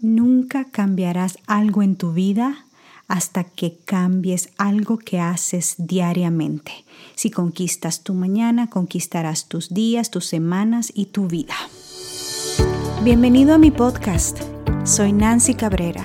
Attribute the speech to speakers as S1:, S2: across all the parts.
S1: Nunca cambiarás algo en tu vida hasta que cambies algo que haces diariamente. Si conquistas tu mañana, conquistarás tus días, tus semanas y tu vida. Bienvenido a mi podcast. Soy Nancy Cabrera,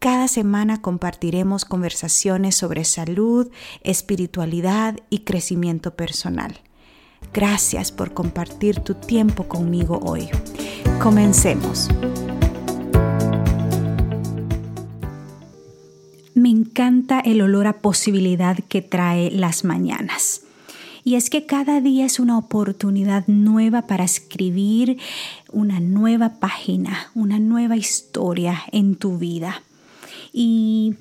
S1: Cada semana compartiremos conversaciones sobre salud, espiritualidad y crecimiento personal. Gracias por compartir tu tiempo conmigo hoy. Comencemos. Me encanta el olor a posibilidad que trae las mañanas. Y es que cada día es una oportunidad nueva para escribir una nueva página, una nueva historia en tu vida. Y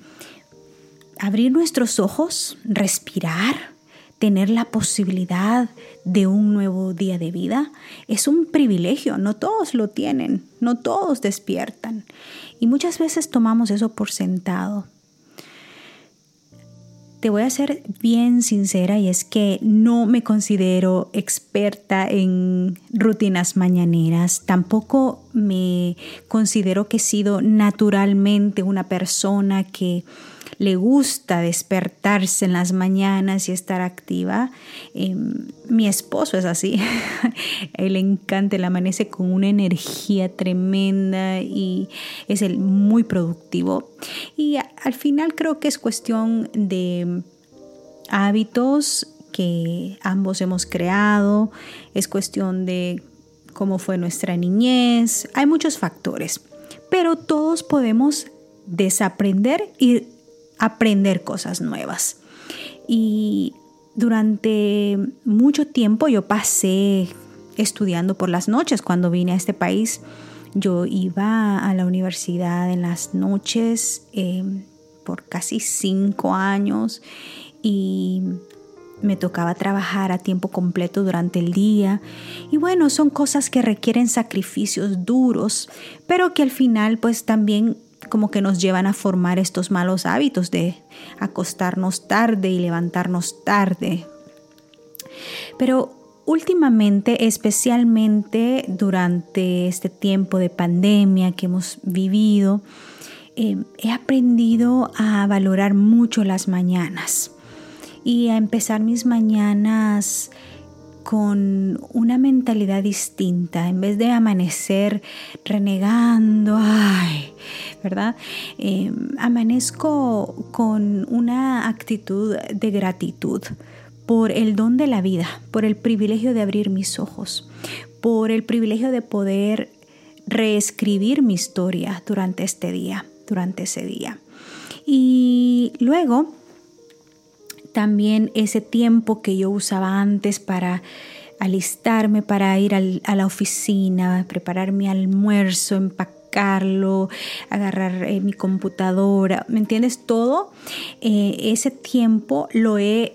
S1: abrir nuestros ojos, respirar, tener la posibilidad de un nuevo día de vida es un privilegio, no todos lo tienen, no todos despiertan. Y muchas veces tomamos eso por sentado. Te voy a ser bien sincera y es que no me considero experta en rutinas mañaneras, tampoco me considero que he sido naturalmente una persona que le gusta despertarse en las mañanas y estar activa. Em, mi esposo es así. él le encanta, él amanece con una energía tremenda y es el muy productivo. Y al final creo que es cuestión de hábitos que ambos hemos creado, es cuestión de cómo fue nuestra niñez, hay muchos factores, pero todos podemos desaprender y aprender cosas nuevas. Y durante mucho tiempo yo pasé estudiando por las noches cuando vine a este país. Yo iba a la universidad en las noches em, por casi cinco años y me tocaba trabajar a tiempo completo durante el día. Y bueno, son cosas que requieren sacrificios duros, pero que al final pues también como que nos llevan a formar estos malos hábitos de acostarnos tarde y levantarnos tarde. Pero últimamente, especialmente durante este tiempo de pandemia que hemos vivido, eh, he aprendido a valorar mucho las mañanas y a empezar mis mañanas con una mentalidad distinta, en vez de amanecer renegando, ay, ¿verdad? Em, amanezco con una actitud de gratitud por el don de la vida, por el privilegio de abrir mis ojos, por el privilegio de poder reescribir mi historia durante este día, durante ese día. Y luego también ese tiempo que yo usaba antes para alistarme, para ir a la oficina, preparar mi almuerzo, empacarlo, agarrar eh, mi computadora, ¿me entiendes? Todo eh, ese tiempo lo he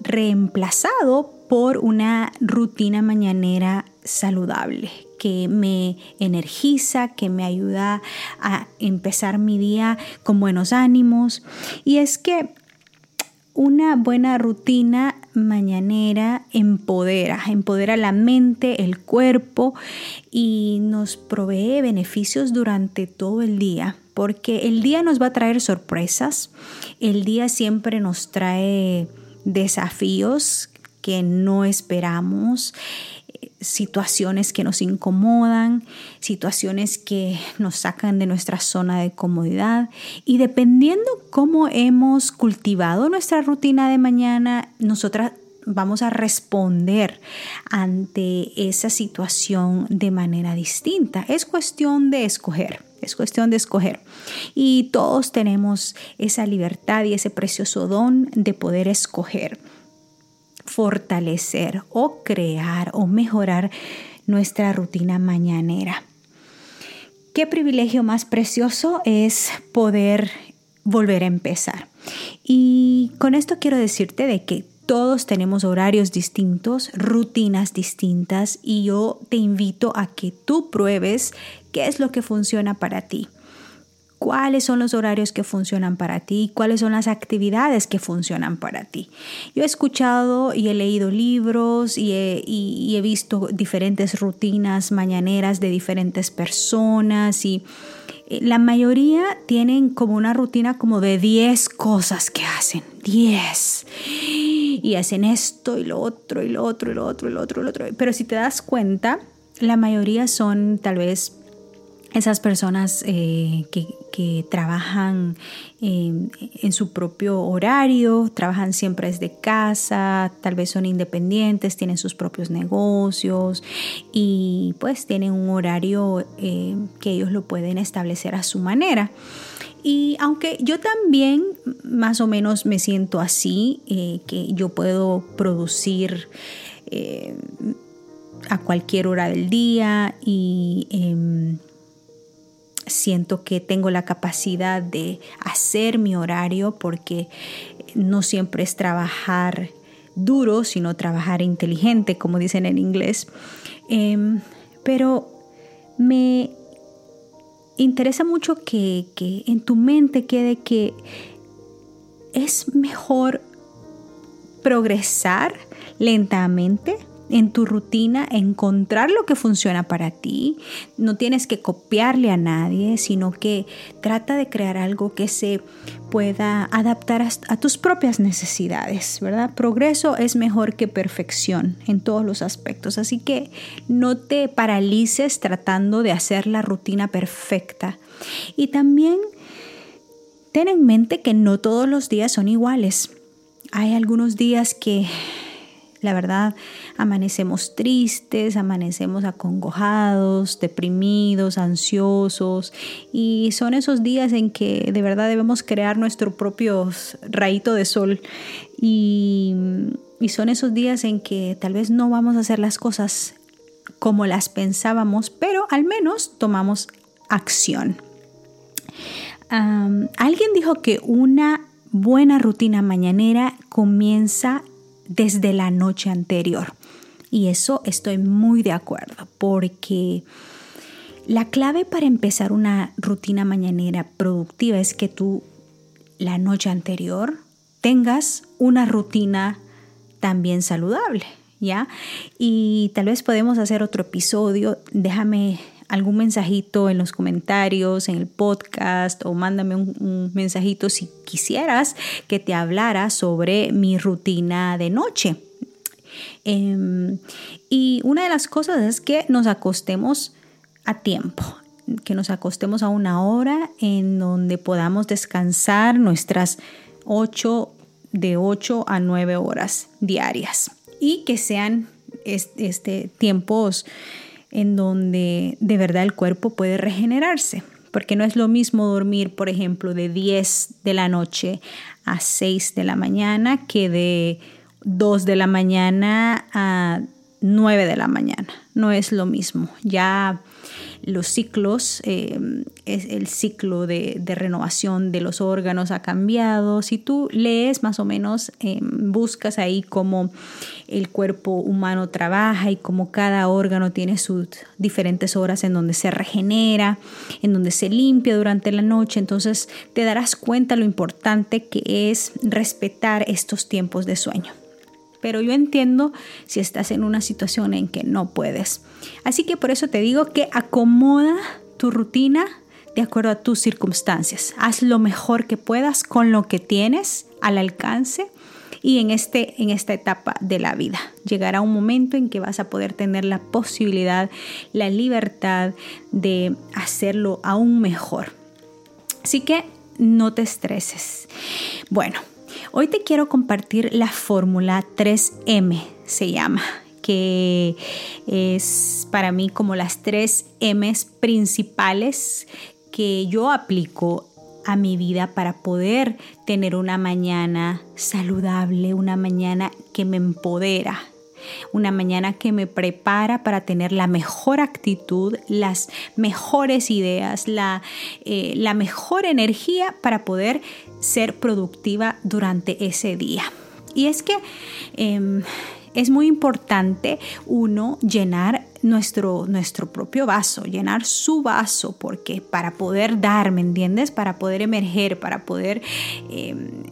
S1: reemplazado por una rutina mañanera saludable que me energiza, que me ayuda a empezar mi día con buenos ánimos. Y es que una buena rutina mañanera empodera, empodera la mente, el cuerpo y nos provee beneficios durante todo el día, porque el día nos va a traer sorpresas, el día siempre nos trae desafíos que no esperamos situaciones que nos incomodan, situaciones que nos sacan de nuestra zona de comodidad y dependiendo cómo hemos cultivado nuestra rutina de mañana, nosotras vamos a responder ante esa situación de manera distinta. Es cuestión de escoger. Es cuestión de escoger. Y todos tenemos esa libertad y ese precioso don de poder escoger fortalecer o crear o mejorar nuestra rutina mañanera. Qué privilegio más precioso es poder volver a empezar. Y con esto quiero decirte de que todos tenemos horarios distintos, rutinas distintas y yo te invito a que tú pruebes qué es lo que funciona para ti cuáles son los horarios que funcionan para ti, cuáles son las actividades que funcionan para ti. Yo he escuchado y he leído libros y he, visto diferentes rutinas mañaneras de diferentes personas y eh, la mayoría tienen como una rutina como de 10 cosas que hacen, 10. Y hacen esto y lo otro y lo otro y lo otro y lo otro y lo otro. Pero si te das cuenta, la mayoría son tal vez esas personas eh, que, trabajan en su propio horario, trabajan siempre desde casa, tal vez son independientes, tienen sus propios negocios y pues tienen un horario eh, que ellos lo pueden establecer a su manera. Y aunque yo también más o menos me siento así, eh, que yo puedo producir a cualquier hora del día y em, siento que tengo la capacidad de hacer mi horario porque no siempre es trabajar duro, sino trabajar inteligente, como dicen en inglés. Em, pero me interesa mucho que, que en tu mente quede que es mejor progresar lentamente en tu rutina, encontrar lo que funciona para ti. No tienes que copiarle a nadie, sino que trata de crear algo que se pueda adaptar a, tus propias necesidades, ¿verdad? Progreso es mejor que perfección en todos los aspectos, así que no te paralices tratando de hacer la rutina perfecta. Y también ten en mente que no todos los días son iguales. Hay algunos días que la verdad, amanecemos tristes, amanecemos acongojados, deprimidos, ansiosos y son esos días en que de verdad debemos crear nuestro propio rayito de sol y, y son esos días en que tal vez no vamos a hacer las cosas como las pensábamos, pero al menos tomamos acción. alguien dijo que una buena rutina mañanera comienza desde la noche anterior. Y eso estoy muy de acuerdo, porque la clave para empezar una rutina mañanera productiva es que tú la noche anterior tengas una rutina también saludable, ¿ya? Y tal vez podemos hacer otro episodio. Déjame algún mensajito en los comentarios, en el podcast o mándame un, mensajito si quisieras que te hablara sobre mi rutina de noche. Em, y una de las cosas es que nos acostemos a tiempo, que nos acostemos a una hora en donde podamos descansar nuestras 8 de 8 a 9 horas diarias y que sean este, tiempos en donde de verdad el cuerpo puede regenerarse. Porque no es lo mismo dormir, por ejemplo, de 10 de la noche a 6 de la mañana que de 2 de la mañana a 9 de la mañana. No es lo mismo. Ya los ciclos, eh, el ciclo de, renovación de los órganos ha cambiado. Si tú lees más o menos, eh, buscas ahí cómo el cuerpo humano trabaja y cómo cada órgano tiene sus diferentes horas en donde se regenera, en donde se limpia durante la noche, entonces te darás cuenta lo importante que es respetar estos tiempos de sueño pero yo entiendo si estás en una situación en que no puedes. Así que por eso te digo que acomoda tu rutina de acuerdo a tus circunstancias. Haz lo mejor que puedas con lo que tienes al alcance y en, este, en esta etapa de la vida. Llegará un momento en que vas a poder tener la posibilidad, la libertad de hacerlo aún mejor. Así que no te estreses. Bueno, Hoy te quiero compartir la fórmula 3M, se llama, que es para mí como las 3 M's principales que yo aplico a mi vida para poder tener una mañana saludable, una mañana que me empodera. Una mañana que me prepara para tener la mejor actitud, las mejores ideas, la, eh, la mejor energía para poder ser productiva durante ese día. Y es que em, es muy importante uno llenar nuestro, nuestro propio vaso, llenar su vaso, porque para poder dar, ¿me entiendes? Para poder emerger, para poder... Em,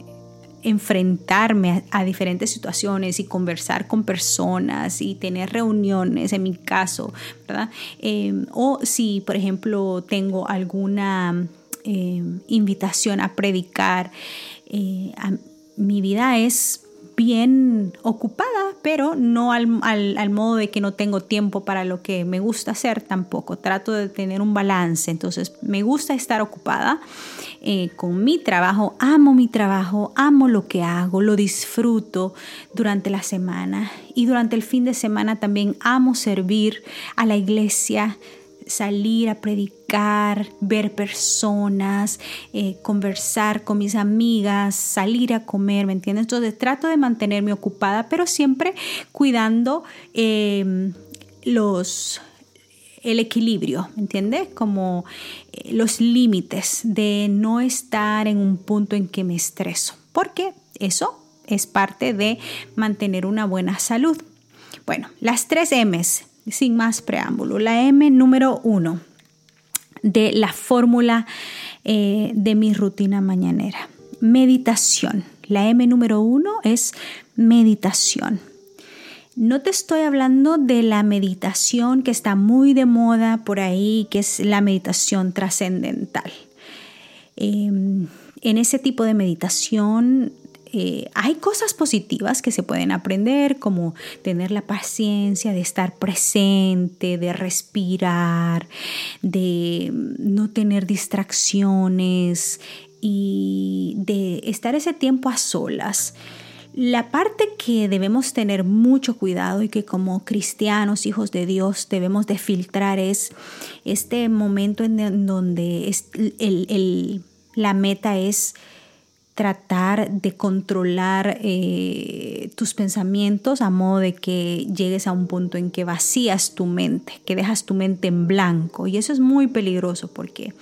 S1: enfrentarme a, diferentes situaciones y conversar con personas y tener reuniones, en mi caso, ¿verdad? Em, o si, por ejemplo, tengo alguna em, invitación a predicar, eh, mi vida es bien ocupada, pero no al, al, modo de que no tengo tiempo para lo que me gusta hacer tampoco. Trato de tener un balance. Entonces, me gusta estar ocupada eh, con mi trabajo. Amo mi trabajo, amo lo que hago, lo disfruto durante la semana. Y durante el fin de semana también amo servir a la iglesia salir a predicar, ver personas, eh, conversar con mis amigas, salir a comer, ¿me entiendes? Entonces trato de mantenerme ocupada, pero siempre cuidando em, los el equilibrio, ¿me entiendes? Como eh, los límites de no estar en un punto en que me estreso, porque eso es parte de mantener una buena salud. Bueno, las tres M's sin más preámbulo, la M número uno de la fórmula eh, de mi rutina mañanera. Meditación. La M número uno es meditación. No te estoy hablando de la meditación que está muy de moda por ahí, que es la meditación trascendental. Em, en ese tipo de meditación eh, hay cosas positivas que se pueden aprender, como tener la paciencia de estar presente, de respirar, de no tener distracciones y de estar ese tiempo a solas. La parte que debemos tener mucho cuidado y que como cristianos, hijos de Dios, debemos de filtrar es este momento en donde la meta es tratar de controlar eh, tus pensamientos a modo de que llegues a un punto en que vacías tu mente, que dejas tu mente en blanco. Y eso es muy peligroso porque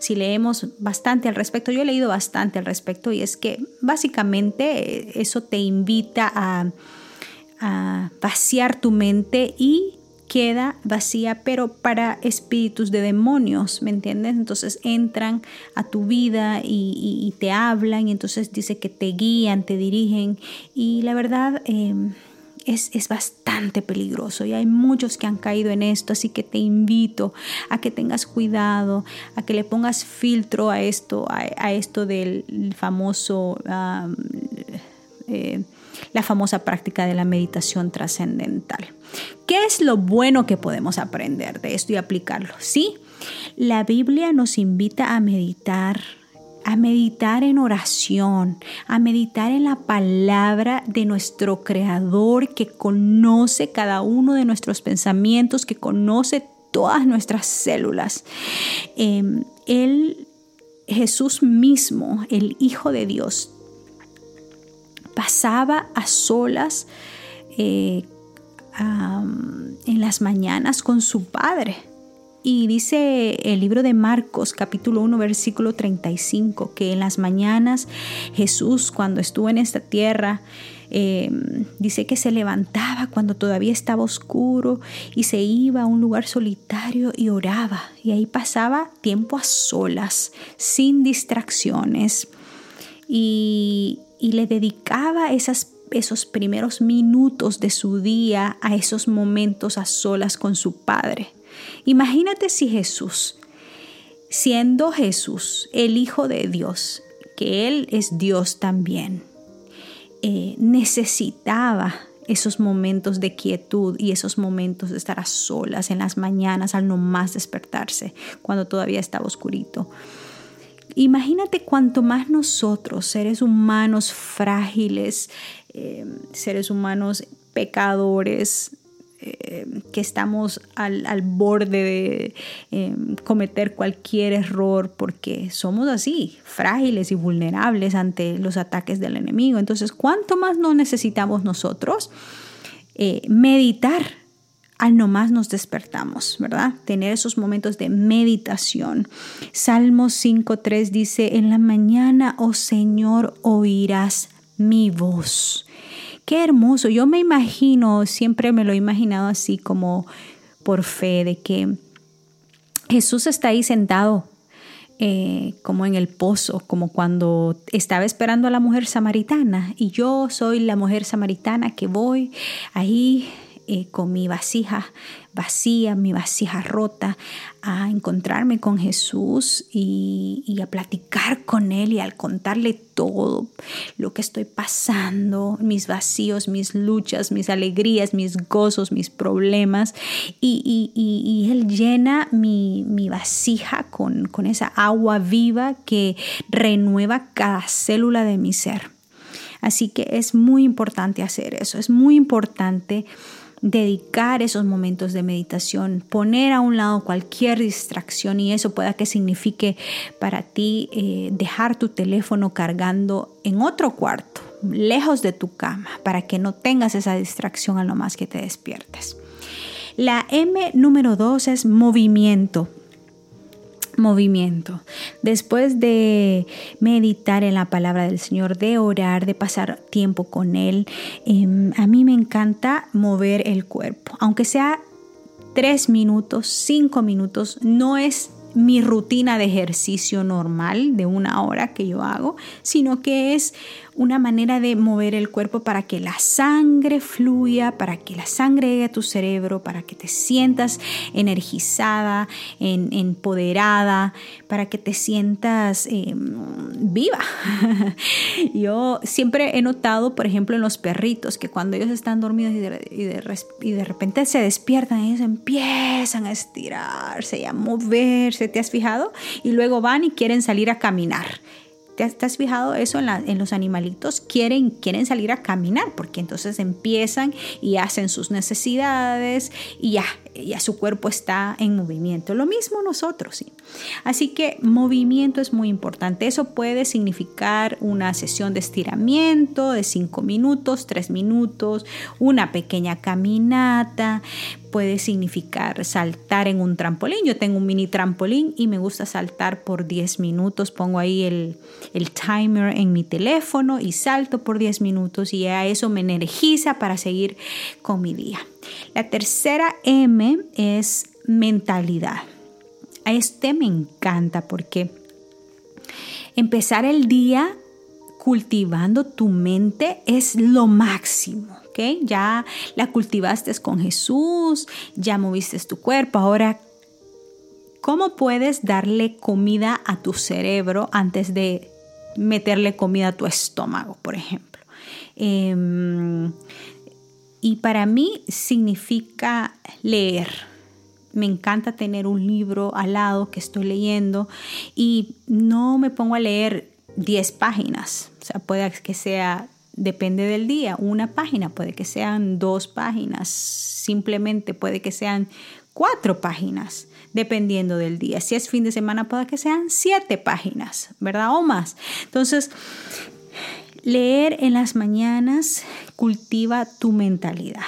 S1: si leemos bastante al respecto, yo he leído bastante al respecto y es que básicamente eh, eso te invita a, vaciar tu mente y queda vacía, pero para espíritus de demonios, ¿me entiendes? Entonces entran a tu vida y, te hablan y entonces dice que te guían, te dirigen y la verdad... Em, es, es, bastante peligroso y hay muchos que han caído en esto, así que te invito a que tengas cuidado, a que le pongas filtro a esto, a, esto del famoso eh, la famosa práctica de la meditación trascendental. ¿Qué es lo bueno que podemos aprender de esto y aplicarlo? Sí, la Biblia nos invita a meditar a meditar en oración, a meditar en la palabra de nuestro Creador que conoce cada uno de nuestros pensamientos, que conoce todas nuestras células. Em, él, Jesús mismo, el Hijo de Dios, pasaba a solas eh, en las mañanas con su padre. Y dice el libro de Marcos capítulo 1 versículo 35 que en las mañanas Jesús cuando estuvo en esta tierra em, dice que se levantaba cuando todavía estaba oscuro y se iba a un lugar solitario y oraba. Y ahí pasaba tiempo a solas, sin distracciones. Y, y le dedicaba esos primeros minutos de su día a esos momentos a solas con su Padre. Imagínate si Jesús, siendo Jesús el Hijo de Dios, que Él es Dios también, eh, necesitaba esos momentos de quietud y esos momentos de estar a solas en las mañanas al no más despertarse, cuando todavía estaba oscurito. Imagínate cuanto más nosotros, seres humanos frágiles, eh, seres humanos pecadores, eh, que estamos al, borde de eh, cometer cualquier error porque somos así, frágiles y vulnerables ante los ataques del enemigo. Entonces, ¿cuánto más no necesitamos nosotros? eh, meditar al nomás nos despertamos, ¿verdad? Tener esos momentos de meditación. Salmos 5.3 dice, en la mañana, oh Señor, oirás mi voz. Qué hermoso. Yo me imagino, siempre me lo he imaginado así como por fe, de que Jesús está ahí sentado eh, como en el pozo, como cuando estaba esperando a la mujer samaritana y yo soy la mujer samaritana que voy ahí eh, con mi vasija vacía, mi vasija rota, a encontrarme con Jesús y, a platicar con Él y al contarle todo lo que estoy pasando, mis vacíos, mis luchas, mis alegrías, mis gozos, mis problemas. Y, Él llena mi, vasija con, esa agua viva que renueva cada célula de mi ser. Así que es muy importante hacer eso, es muy importante dedicar esos momentos de meditación, poner a un lado cualquier distracción y eso pueda que signifique para ti eh, dejar tu teléfono cargando en otro cuarto, lejos de tu cama, para que no tengas esa distracción a lo más que te despiertes. La M número dos es movimiento movimiento. Después de meditar en la palabra del Señor, de orar, de pasar tiempo con Él, em, a mí me encanta mover el cuerpo. Aunque sea tres minutos, cinco minutos, no es mi rutina de ejercicio normal de una hora que yo hago, sino que es una manera de mover el cuerpo para que la sangre fluya, para que la sangre llegue a tu cerebro, para que te sientas energizada, empoderada, para que te sientas em, viva. yo siempre he notado, por ejemplo, en los perritos, que cuando ellos están dormidos y de, y de repente se despiertan, ellos empiezan a estirarse y a moverse, ¿te has fijado? Y luego van y quieren salir a caminar. ¿Te has, fijado eso en, los animalitos? Quieren, quieren salir a caminar porque entonces empiezan y hacen sus necesidades y ya, ya su cuerpo está en movimiento. Lo mismo nosotros, ¿sí? Así que movimiento es muy importante. Eso puede significar una sesión de estiramiento de 5 minutos, 3 minutos, una pequeña caminata, puede significar saltar en un trampolín. Yo tengo un mini trampolín y me gusta saltar por 10 minutos. Pongo ahí el, timer en mi teléfono y salto por 10 minutos y a eso me energiza para seguir con mi día. La tercera M es mentalidad. A este me encanta porque empezar el día cultivando tu mente es lo máximo. Ya la cultivaste con Jesús, ya moviste tu cuerpo, ahora ¿cómo puedes darle comida a tu cerebro antes de meterle comida a tu estómago, por ejemplo? Em, y para mí significa leer. Me encanta tener un libro al lado que estoy leyendo y no me pongo a leer 10 páginas. O sea, puede que sea depende del día, una página, puede que sean dos páginas, simplemente puede que sean cuatro páginas, dependiendo del día. Si es fin de semana, puede que sean siete páginas, ¿verdad? O más. Entonces, leer en las mañanas cultiva tu mentalidad.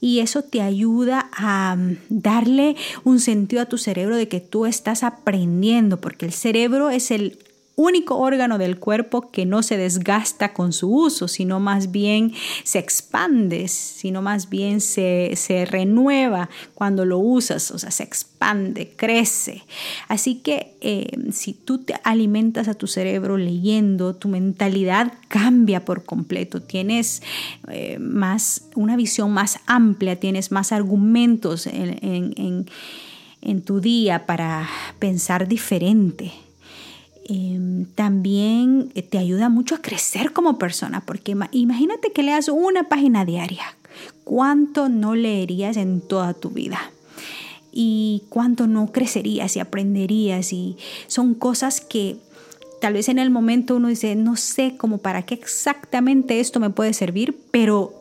S1: Y eso te ayuda a mm, darle un sentido a tu cerebro de que tú estás aprendiendo, porque el cerebro es el único órgano del cuerpo que no se desgasta con su uso, sino más bien se expande, sino más bien se, renueva cuando lo usas, o sea, se expande, crece. Así que eh, si tú te alimentas a tu cerebro leyendo, tu mentalidad cambia por completo, tienes eh, más, una visión más amplia, tienes más argumentos en tu día para pensar diferente. Em, también eh, te ayuda mucho a crecer como persona, porque imagínate que leas una página diaria, ¿cuánto no leerías en toda tu vida? Y cuánto no crecerías y aprenderías y son cosas que Tal vez en el momento uno dice, no sé cómo para qué exactamente esto me puede servir, pero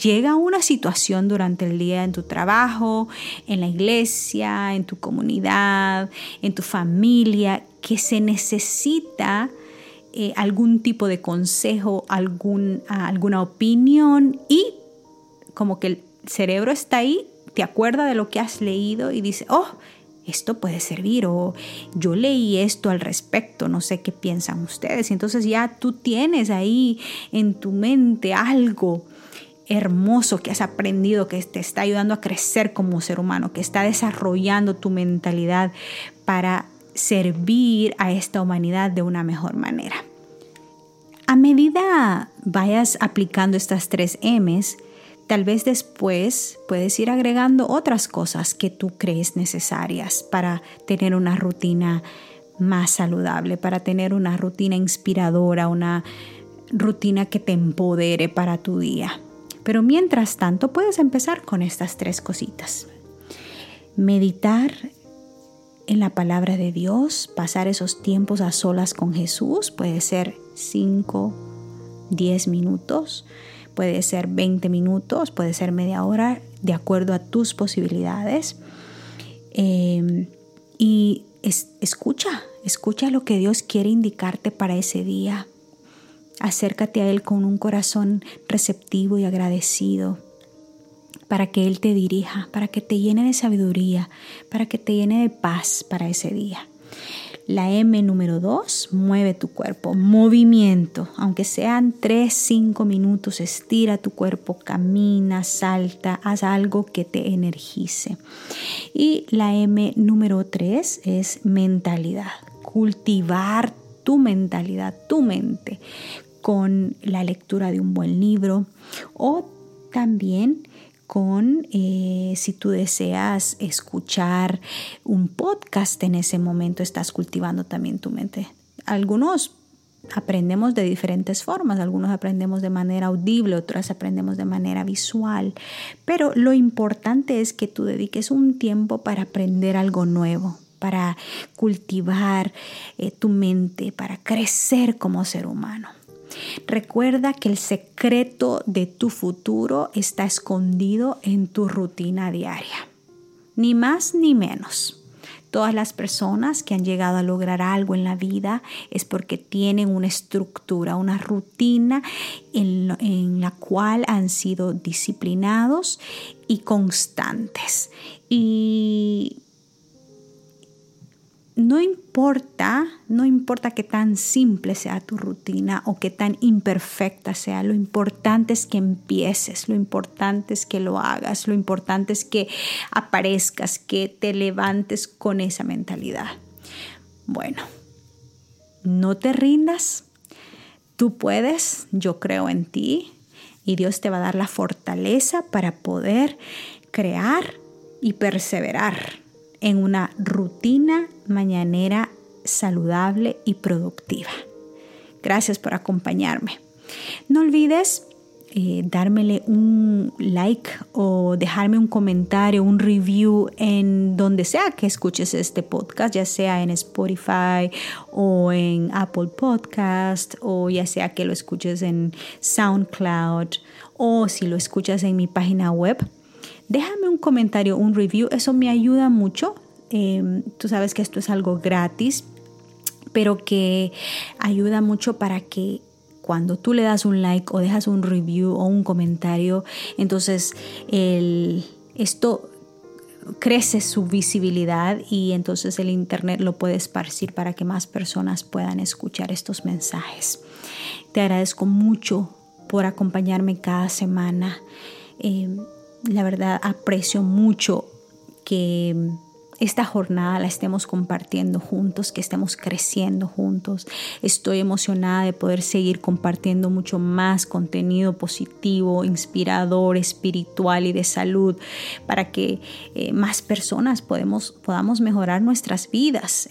S1: llega una situación durante el día en tu trabajo, en la iglesia, en tu comunidad, en tu familia, que se necesita eh, algún tipo de consejo, algún, alguna opinión y como que el cerebro está ahí, te acuerda de lo que has leído y dice, oh, esto puede servir o yo leí esto al respecto, no sé qué piensan ustedes. Entonces ya tú tienes ahí en tu mente algo hermoso que has aprendido, que te está ayudando a crecer como ser humano, que está desarrollando tu mentalidad para servir a esta humanidad de una mejor manera. A medida vayas aplicando estas tres M's, Tal vez después puedes ir agregando otras cosas que tú crees necesarias para tener una rutina más saludable, para tener una rutina inspiradora, una rutina que te empodere para tu día. Pero mientras tanto puedes empezar con estas tres cositas. Meditar en la palabra de Dios, pasar esos tiempos a solas con Jesús, puede ser 5, 10 minutos Puede ser 20 minutos, puede ser media hora, de acuerdo a tus posibilidades. Em, y escucha, escucha lo que Dios quiere indicarte para ese día. Acércate a Él con un corazón receptivo y agradecido para que Él te dirija, para que te llene de sabiduría, para que te llene de paz para ese día. La M número 2, mueve tu cuerpo, movimiento, aunque sean 3, 5 minutos, estira tu cuerpo, camina, salta, haz algo que te energice. Y la M número 3 es mentalidad, cultivar tu mentalidad, tu mente, con la lectura de un buen libro o también con eh, si tú deseas escuchar un podcast en ese momento, estás cultivando también tu mente. Algunos aprendemos de diferentes formas, algunos aprendemos de manera audible, otros aprendemos de manera visual, pero lo importante es que tú dediques un tiempo para aprender algo nuevo, para cultivar eh, tu mente, para crecer como ser humano. Recuerda que el secreto de tu futuro está escondido en tu rutina diaria. Ni más ni menos. Todas las personas que han llegado a lograr algo en la vida es porque tienen una estructura, una rutina en, la cual han sido disciplinados y constantes. Y no importa, no importa qué tan simple sea tu rutina o qué tan imperfecta sea, lo importante es que empieces, lo importante es que lo hagas, lo importante es que aparezcas, que te levantes con esa mentalidad. Bueno, no te rindas, tú puedes, yo creo en ti y Dios te va a dar la fortaleza para poder crear y perseverar en una rutina mañanera saludable y productiva. Gracias por acompañarme. No olvides eh, dármele un like o dejarme un comentario, un review en donde sea que escuches este podcast, ya sea en Spotify o en Apple Podcast o ya sea que lo escuches en SoundCloud o si lo escuchas en mi página web déjame un comentario, un review, eso me ayuda mucho. Em, tú sabes que esto es algo gratis, pero que ayuda mucho para que cuando tú le das un like o dejas un review o un comentario, entonces esto crece su visibilidad y entonces el Internet lo puede esparcir para que más personas puedan escuchar estos mensajes. Te agradezco mucho por acompañarme cada semana. Em, la verdad aprecio mucho que esta jornada la estemos compartiendo juntos, que estemos creciendo juntos. Estoy emocionada de poder seguir compartiendo mucho más contenido positivo, inspirador, espiritual y de salud para que eh, más personas podamos mejorar nuestras vidas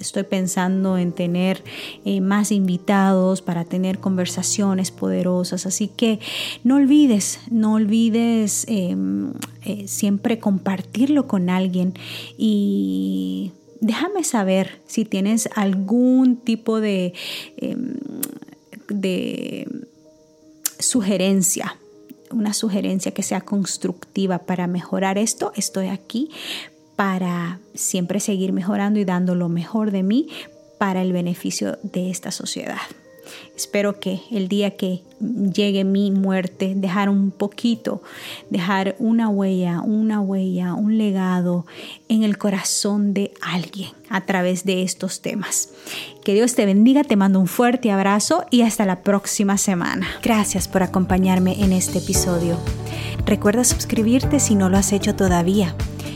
S1: estoy pensando en tener eh, más invitados para tener conversaciones poderosas. Así que no olvides, no olvides em, eh, siempre compartirlo con alguien y déjame saber si tienes algún tipo de, em, de sugerencia una sugerencia que sea constructiva para mejorar esto, estoy aquí para siempre seguir mejorando y dando lo mejor de mí para el beneficio de esta sociedad. Espero que el día que llegue mi muerte, dejar un poquito, dejar una huella, una huella, un legado en el corazón de alguien a través de estos temas. Que Dios te bendiga, te mando un fuerte abrazo y hasta la próxima semana. Gracias por acompañarme en este episodio. Recuerda suscribirte si no lo has hecho todavía.